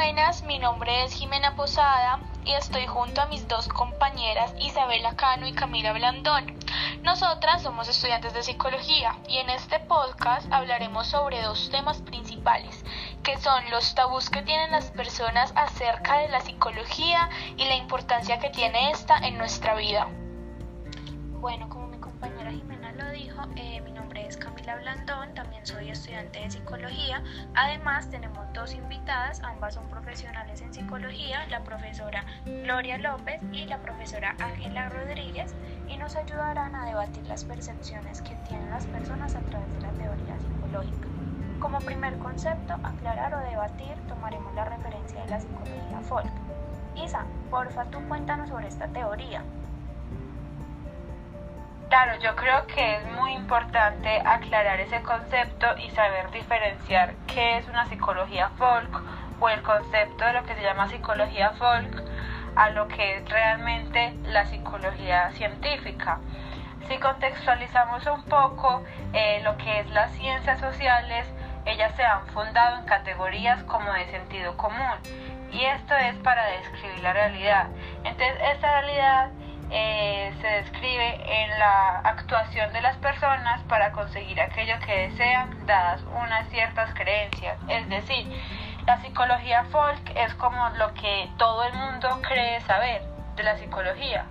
buenas, mi nombre es Jimena Posada y estoy junto a mis dos compañeras Isabela Cano y Camila Blandón. Nosotras somos estudiantes de psicología y en este podcast hablaremos sobre dos temas principales, que son los tabús que tienen las personas acerca de la psicología y la importancia que tiene esta en nuestra vida. Bueno, como mi compañera Jimena lo dijo, eh, mi nombre Camila Blandón, también soy estudiante de psicología. Además, tenemos dos invitadas, ambas son profesionales en psicología, la profesora Gloria López y la profesora Ángela Rodríguez, y nos ayudarán a debatir las percepciones que tienen las personas a través de la teoría psicológica. Como primer concepto, aclarar o debatir, tomaremos la referencia de la psicología folk. Isa, porfa, tú cuéntanos sobre esta teoría. Claro, yo creo que es muy importante aclarar ese concepto y saber diferenciar qué es una psicología folk o el concepto de lo que se llama psicología folk a lo que es realmente la psicología científica. Si contextualizamos un poco eh, lo que es las ciencias sociales, ellas se han fundado en categorías como de sentido común y esto es para describir la realidad. Entonces, esta realidad eh, se describe en la actuación de las personas para conseguir aquello que desean, dadas unas ciertas creencias. Es decir, la psicología folk es como lo que todo el mundo cree saber de la psicología.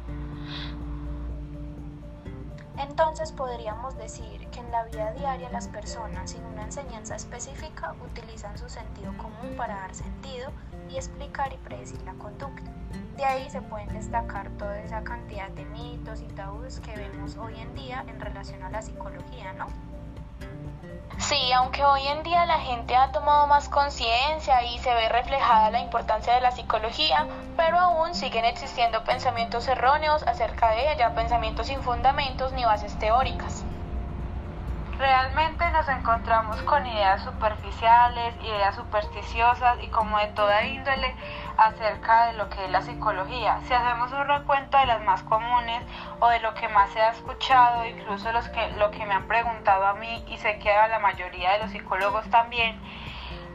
Entonces podríamos decir en la vida diaria las personas sin una enseñanza específica utilizan su sentido común para dar sentido y explicar y predecir la conducta. De ahí se pueden destacar toda esa cantidad de mitos y tabús que vemos hoy en día en relación a la psicología, ¿no? Sí, aunque hoy en día la gente ha tomado más conciencia y se ve reflejada la importancia de la psicología, pero aún siguen existiendo pensamientos erróneos acerca de ella, pensamientos sin fundamentos ni bases teóricas. Realmente nos encontramos con ideas superficiales, ideas supersticiosas y como de toda índole acerca de lo que es la psicología. Si hacemos un recuento de las más comunes o de lo que más se ha escuchado, incluso los que, lo que me han preguntado a mí y sé que a la mayoría de los psicólogos también,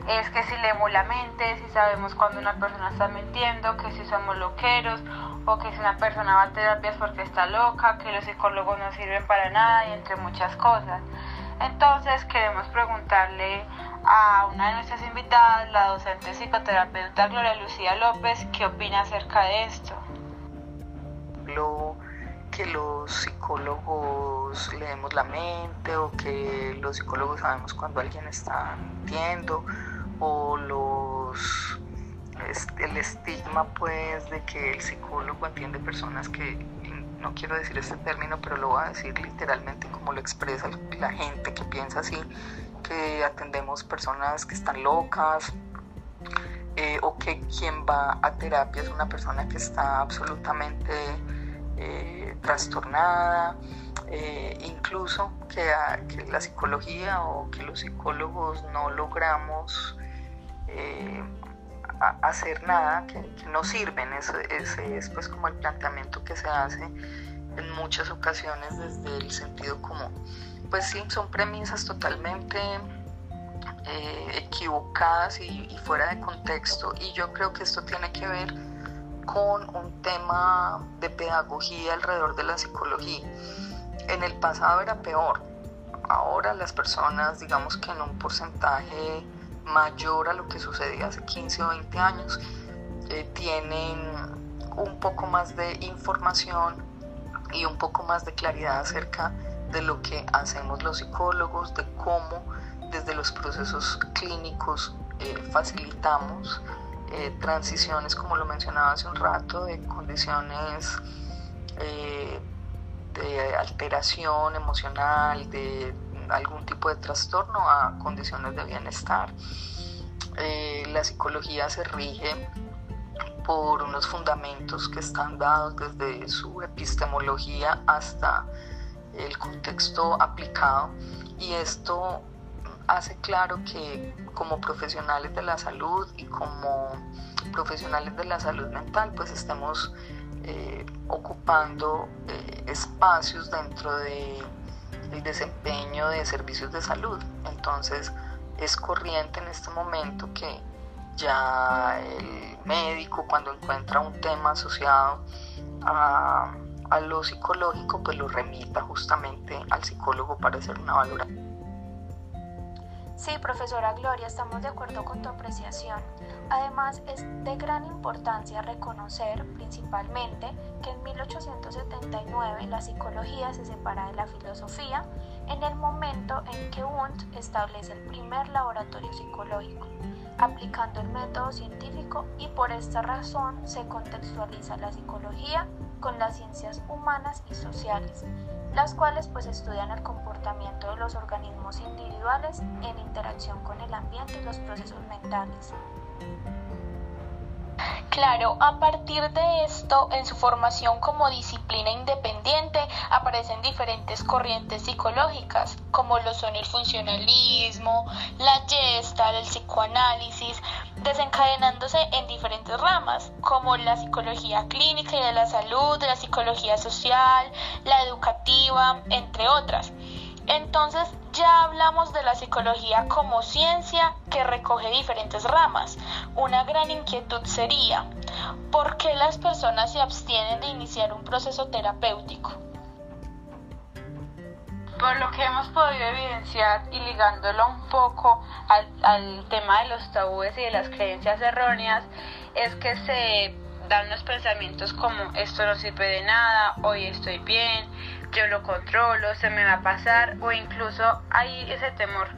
es que si leemos la mente, si sabemos cuando una persona está mintiendo, que si somos loqueros o que si una persona va a terapias porque está loca, que los psicólogos no sirven para nada y entre muchas cosas. Entonces queremos preguntarle a una de nuestras invitadas, la docente psicoterapeuta Gloria Lucía López, qué opina acerca de esto. Lo que los psicólogos leemos la mente o que los psicólogos sabemos cuando alguien está mintiendo o los el estigma pues de que el psicólogo entiende personas que no quiero decir este término, pero lo voy a decir literalmente como lo expresa la gente que piensa así, que atendemos personas que están locas, eh, o que quien va a terapia es una persona que está absolutamente eh, trastornada, eh, incluso que, que, la psicología o que los psicólogos no logramos hacer nada, que, no sirven. Ese, es pues como el planteamiento que se hace en muchas ocasiones desde el sentido común. Pues sí, son premisas totalmente eh, equivocadas y, y, fuera de contexto. Y yo creo que esto tiene que ver con un tema de pedagogía alrededor de la psicología. En el pasado era peor. Ahora las personas, digamos que en un porcentaje mayor a lo que sucedía hace 15 o 20 años, eh, tienen un poco más de información y un poco más de claridad acerca de lo que hacemos los psicólogos, de cómo desde los procesos clínicos eh, facilitamos eh, transiciones, como lo mencionaba hace un rato, de condiciones de alteración emocional, de algún tipo de trastorno a condiciones de bienestar. Eh, la psicología se rige por unos fundamentos que están dados desde su epistemología hasta el contexto aplicado y esto hace claro que como profesionales de la salud y como profesionales de la salud mental pues estemos eh, ocupando eh, espacios dentro de el desempeño de servicios de salud. Entonces es corriente en este momento que ya el médico cuando encuentra un tema asociado a, lo psicológico, pues lo remita justamente al psicólogo para hacer una valoración. Sí, profesora Gloria, estamos de acuerdo con tu apreciación. Además, es de gran importancia reconocer principalmente que en 1879 la psicología se separa de la filosofía en el momento en que Wundt establece el primer laboratorio psicológico, aplicando el método científico y por esta razón se contextualiza la psicología con las ciencias humanas y sociales, las cuales pues estudian el comportamiento de los organismos individuales en interacción con el ambiente y los procesos mentales. Claro, a partir de esto, en su formación como disciplina independiente, aparecen diferentes corrientes psicológicas, como lo son el funcionalismo, la gestalt, el psicoanálisis, desencadenándose en diferentes ramas, como la psicología clínica y de la salud, la psicología social, la educativa, entre otras. Entonces ya hablamos de la psicología como ciencia que recoge diferentes ramas. Una gran inquietud sería, ¿por qué las personas se abstienen de iniciar un proceso terapéutico? Por lo que hemos podido evidenciar y ligándolo un poco al, al tema de los tabúes y de las creencias erróneas, es que se dan los pensamientos como esto no sirve de nada, hoy estoy bien, yo lo controlo, se me va a pasar o incluso hay ese temor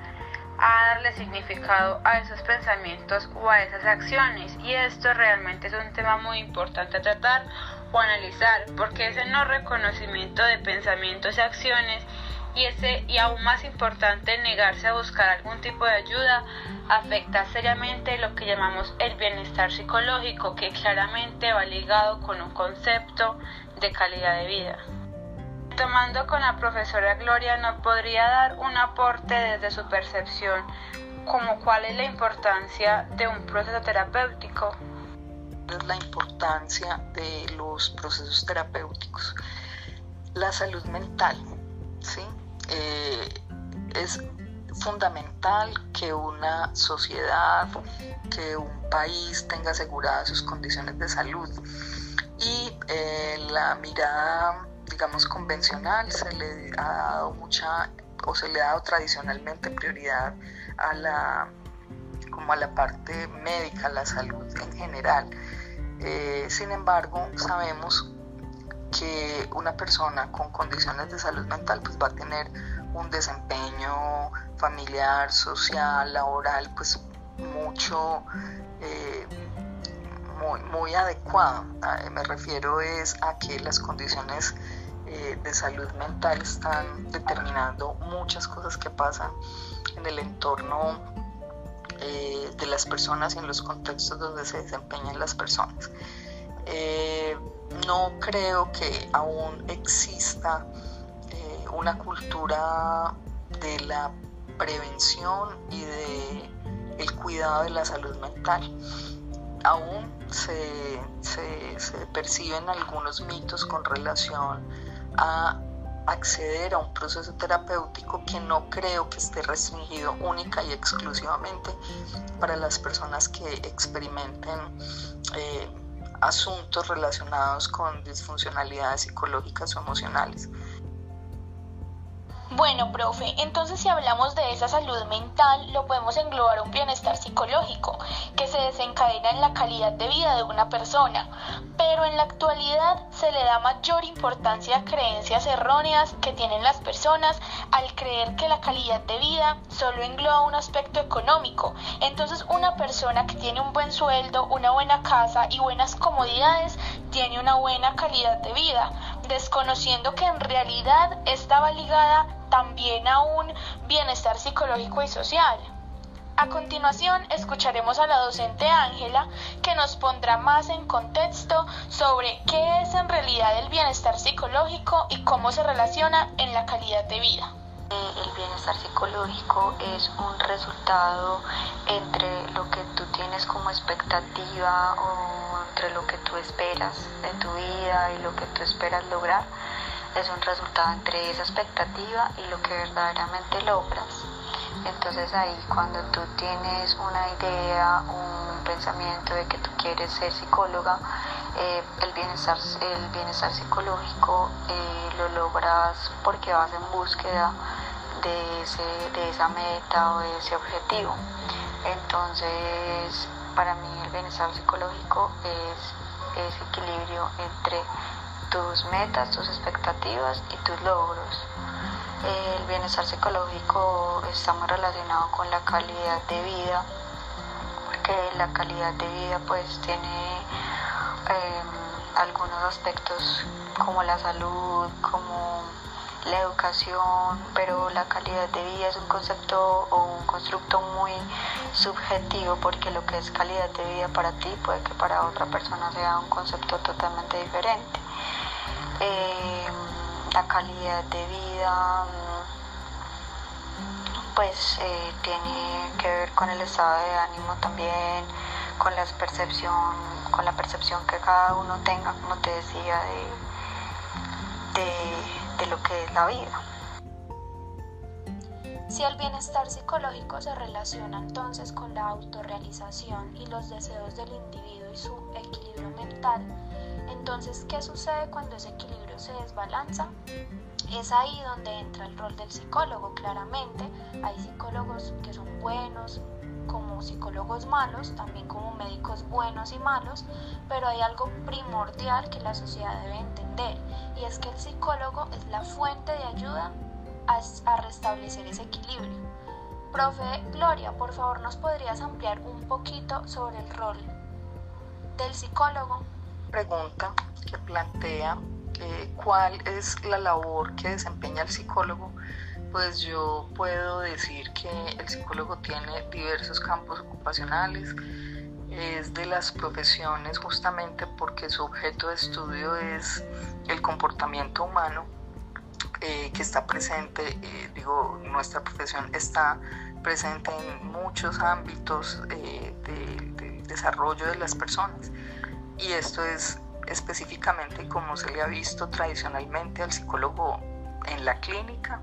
a darle significado a esos pensamientos o a esas acciones. Y esto realmente es un tema muy importante a tratar o analizar porque ese no reconocimiento de pensamientos y acciones y ese y aún más importante negarse a buscar algún tipo de ayuda afecta seriamente lo que llamamos el bienestar psicológico que claramente va ligado con un concepto de calidad de vida. Tomando con la profesora Gloria, ¿nos podría dar un aporte desde su percepción como cuál es la importancia de un proceso terapéutico? Es la importancia de los procesos terapéuticos. La salud mental, ¿sí? Eh, es fundamental que una sociedad, que un país tenga aseguradas sus condiciones de salud. Y eh, la mirada digamos, convencional, se le ha dado mucha, o se le ha dado tradicionalmente prioridad a la, como a la parte médica, a la salud en general. Eh, sin embargo, sabemos que una persona con condiciones de salud mental pues va a tener un desempeño familiar, social, laboral, pues mucho eh, muy, muy adecuado. Ah, me refiero es a que las condiciones eh, de salud mental están determinando muchas cosas que pasan en el entorno eh, de las personas y en los contextos donde se desempeñan las personas. Eh, no creo que aún exista una cultura de la prevención y de el cuidado de la salud mental. Aún se, se perciben algunos mitos con relación a acceder a un proceso terapéutico que no creo que esté restringido única y exclusivamente para las personas que experimenten eh, asuntos relacionados con disfuncionalidades psicológicas o emocionales. Bueno, profe, entonces si hablamos de esa salud mental, lo podemos englobar un bienestar psicológico que se desencadena en la calidad de vida de una persona, pero en la actualidad se le da mayor importancia a creencias erróneas que tienen las personas al creer que la calidad de vida solo engloba un aspecto económico. Entonces una persona que tiene un buen sueldo, una buena casa y buenas comodidades tiene una buena calidad de vida, desconociendo que en realidad estaba ligada también a un bienestar psicológico y social. A continuación escucharemos a la docente Ángela que nos pondrá más en contexto sobre qué es en realidad el bienestar psicológico y cómo se relaciona en la calidad de vida. Eh, el bienestar psicológico es un resultado entre lo que tú tienes como expectativa o entre lo que tú esperas de tu vida y lo que tú esperas lograr es un resultado entre esa expectativa y lo que verdaderamente logras. Entonces ahí cuando tú tienes una idea, un pensamiento de que tú quieres ser psicóloga, eh, el, bienestar, el bienestar psicológico eh, lo logras porque vas en búsqueda de, ese, de esa meta o de ese objetivo. Entonces, para mí el bienestar psicológico es ese equilibrio entre tus metas, tus expectativas y tus logros. El bienestar psicológico está muy relacionado con la calidad de vida, porque la calidad de vida pues tiene em, algunos aspectos como la salud, como la educación, pero la calidad de vida es un concepto o un constructo muy subjetivo porque lo que es calidad de vida para ti puede que para otra persona sea un concepto totalmente diferente. Eh, la calidad de vida pues eh, tiene que ver con el estado de ánimo también, con la percepción, con la percepción que cada uno tenga, como te decía, de, de lo que es la vida. Si el bienestar psicológico se relaciona entonces con la autorrealización y los deseos del individuo y su equilibrio mental, entonces ¿qué sucede cuando ese equilibrio se desbalanza? Es ahí donde entra el rol del psicólogo, claramente. Hay psicólogos que son buenos, como psicólogos malos, también como médicos buenos y malos, pero hay algo primordial que la sociedad debe entender y es que el psicólogo es la fuente de ayuda a, restablecer ese equilibrio. Profe Gloria, por favor, ¿nos podrías ampliar un poquito sobre el rol del psicólogo? Pregunta que plantea eh, cuál es la labor que desempeña el psicólogo pues yo puedo decir que el psicólogo tiene diversos campos ocupacionales, es de las profesiones justamente porque su objeto de estudio es el comportamiento humano eh, que está presente, eh, digo, nuestra profesión está presente en muchos ámbitos eh, del desarrollo de las personas. Y esto es específicamente como se le ha visto tradicionalmente al psicólogo en la clínica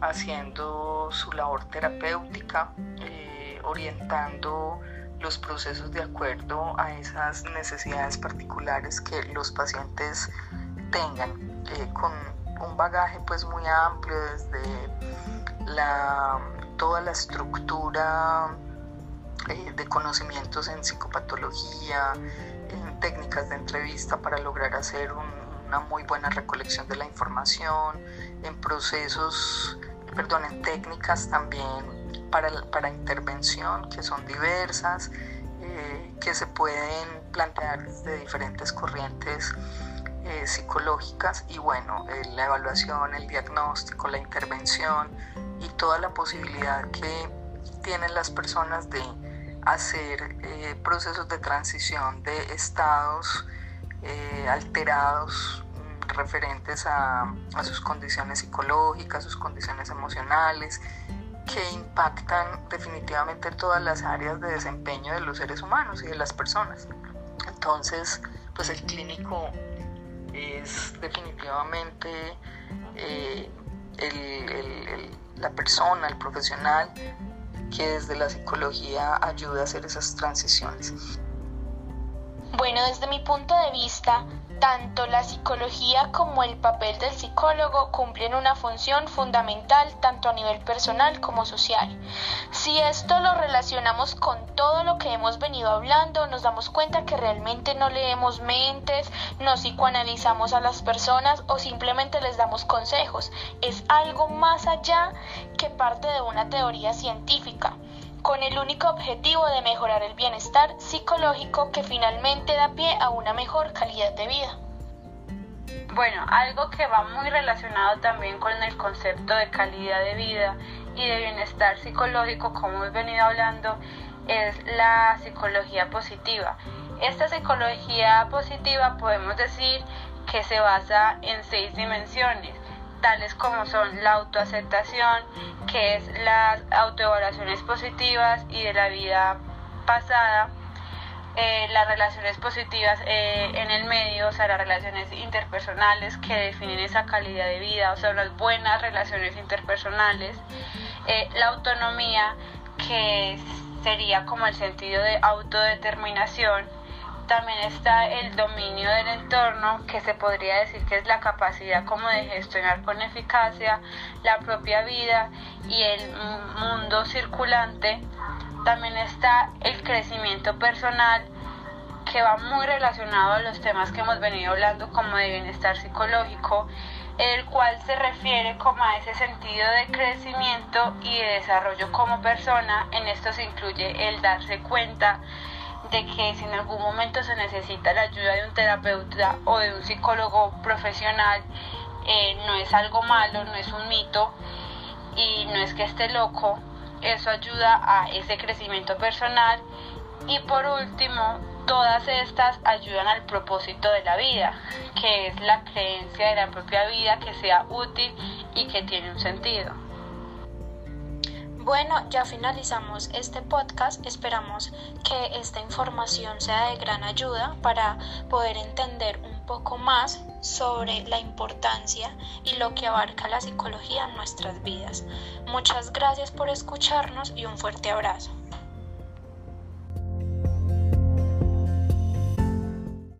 haciendo su labor terapéutica, eh, orientando los procesos de acuerdo a esas necesidades particulares que los pacientes tengan, eh, con un bagaje pues muy amplio desde la, toda la estructura eh, de conocimientos en psicopatología, en técnicas de entrevista para lograr hacer una muy buena recolección de la información, en procesos perdón, en técnicas también para, para intervención que son diversas, eh, que se pueden plantear desde diferentes corrientes eh, psicológicas y bueno, eh, la evaluación, el diagnóstico, la intervención y toda la posibilidad que tienen las personas de hacer procesos de transición de estados alterados referentes a, sus condiciones psicológicas, sus condiciones emocionales, que impactan definitivamente todas las áreas de desempeño de los seres humanos y de las personas. Entonces, pues el clínico es definitivamente eh, la persona, el profesional que desde la psicología ayuda a hacer esas transiciones. Bueno, desde mi punto de vista, tanto la psicología como el papel del psicólogo cumplen una función fundamental tanto a nivel personal como social. Si esto lo relacionamos con todo lo que hemos venido hablando, nos damos cuenta que realmente no leemos mentes, no psicoanalizamos a las personas o simplemente les damos consejos. Es algo más allá que parte de una teoría científica con el único objetivo de mejorar el bienestar psicológico que finalmente da pie a una mejor calidad de vida. Bueno, algo que va muy relacionado también con el concepto de calidad de vida y de bienestar psicológico, como hemos venido hablando, es la psicología positiva. Esta psicología positiva podemos decir que se basa en seis dimensiones tales como son la autoaceptación, que es las autoevaluaciones positivas y de la vida pasada, eh, las relaciones positivas eh, en el medio, o sea, las relaciones interpersonales que definen esa calidad de vida, o sea, las buenas relaciones interpersonales, eh, la autonomía, que sería como el sentido de autodeterminación, también está el dominio del entorno, que se podría decir que es la capacidad como de gestionar con eficacia la propia vida y el mundo circulante. También está el crecimiento personal, que va muy relacionado a los temas que hemos venido hablando como de bienestar psicológico, el cual se refiere como a ese sentido de crecimiento y de desarrollo como persona. En esto se incluye el darse cuenta de que si en algún momento se necesita la ayuda de un terapeuta o de un psicólogo profesional, eh, no es algo malo, no es un mito y no es que esté loco, eso ayuda a ese crecimiento personal y por último, todas estas ayudan al propósito de la vida, que es la creencia de la propia vida que sea útil y que tiene un sentido. Bueno, ya finalizamos este podcast. Esperamos que esta información sea de gran ayuda para poder entender un poco más sobre la importancia y lo que abarca la psicología en nuestras vidas. Muchas gracias por escucharnos y un fuerte abrazo.